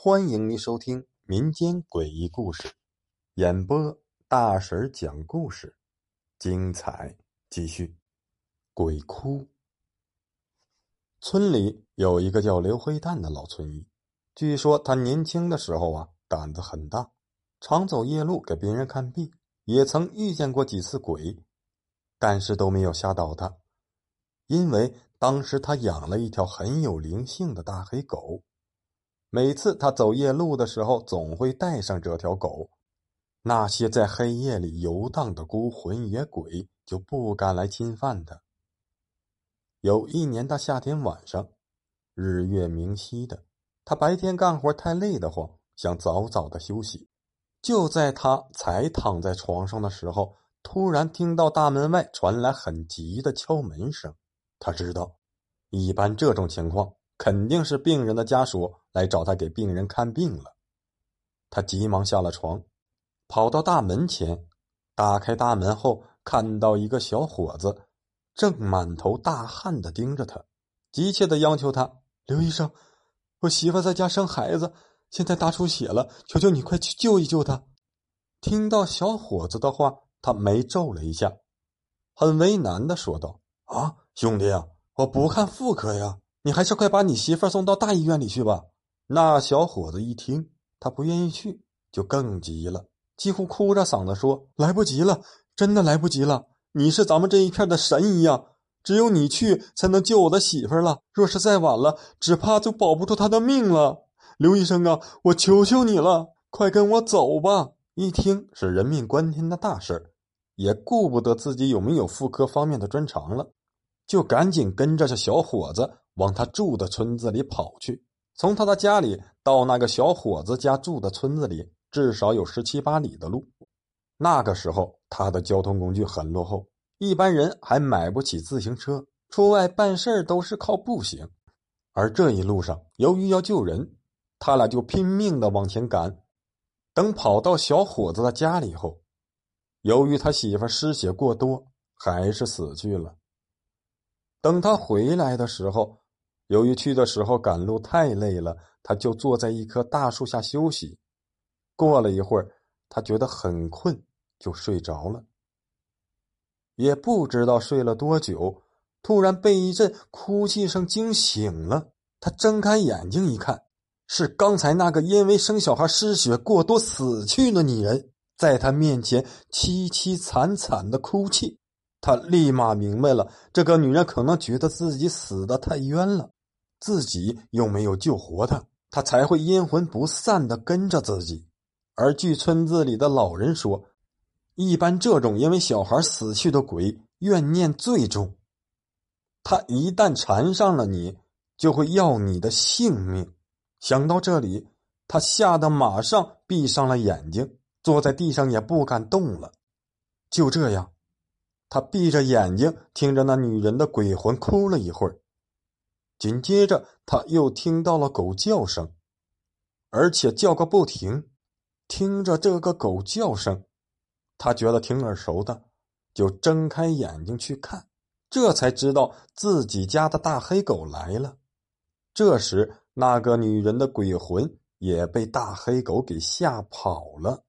欢迎您收听民间诡异故事，演播大婶讲故事，精彩继续。鬼哭。村里有一个叫刘黑蛋的老村医，据说他年轻的时候啊，胆子很大，常走夜路给别人看病，也曾遇见过几次鬼，但是都没有吓倒他，因为当时他养了一条很有灵性的大黑狗。每次他走夜路的时候，总会带上这条狗。那些在黑夜里游荡的孤魂野鬼就不敢来侵犯他。有一年的夏天晚上，日月明晰的，他白天干活太累得慌，想早早的休息。就在他才躺在床上的时候，突然听到大门外传来很急的敲门声。他知道，一般这种情况。肯定是病人的家属来找他给病人看病了，他急忙下了床，跑到大门前，打开大门后，看到一个小伙子正满头大汗的盯着他，急切的要求他：“刘医生，我媳妇在家生孩子，现在大出血了，求求你快去救一救她。”听到小伙子的话，他眉皱了一下，很为难的说道：“啊，兄弟啊，我不看妇科呀。”你还是快把你媳妇送到大医院里去吧。那小伙子一听，他不愿意去，就更急了，几乎哭着嗓子说：“来不及了，真的来不及了！你是咱们这一片的神医呀，只有你去才能救我的媳妇了。若是再晚了，只怕就保不住她的命了。刘医生啊，我求求你了，快跟我走吧！”一听是人命关天的大事也顾不得自己有没有妇科方面的专长了，就赶紧跟着这小伙子。往他住的村子里跑去。从他的家里到那个小伙子家住的村子里，至少有十七八里的路。那个时候，他的交通工具很落后，一般人还买不起自行车，出外办事都是靠步行。而这一路上，由于要救人，他俩就拼命的往前赶。等跑到小伙子的家里后，由于他媳妇失血过多，还是死去了。等他回来的时候，由于去的时候赶路太累了，他就坐在一棵大树下休息。过了一会儿，他觉得很困，就睡着了。也不知道睡了多久，突然被一阵哭泣声惊醒了。他睁开眼睛一看，是刚才那个因为生小孩失血过多死去的女人，在他面前凄凄惨惨的哭泣。他立马明白了，这个女人可能觉得自己死的太冤了。自己又没有救活他，他才会阴魂不散的跟着自己。而据村子里的老人说，一般这种因为小孩死去的鬼怨念最重，他一旦缠上了你，就会要你的性命。想到这里，他吓得马上闭上了眼睛，坐在地上也不敢动了。就这样，他闭着眼睛听着那女人的鬼魂哭了一会儿。紧接着，他又听到了狗叫声，而且叫个不停。听着这个狗叫声，他觉得挺耳熟的，就睁开眼睛去看，这才知道自己家的大黑狗来了。这时，那个女人的鬼魂也被大黑狗给吓跑了。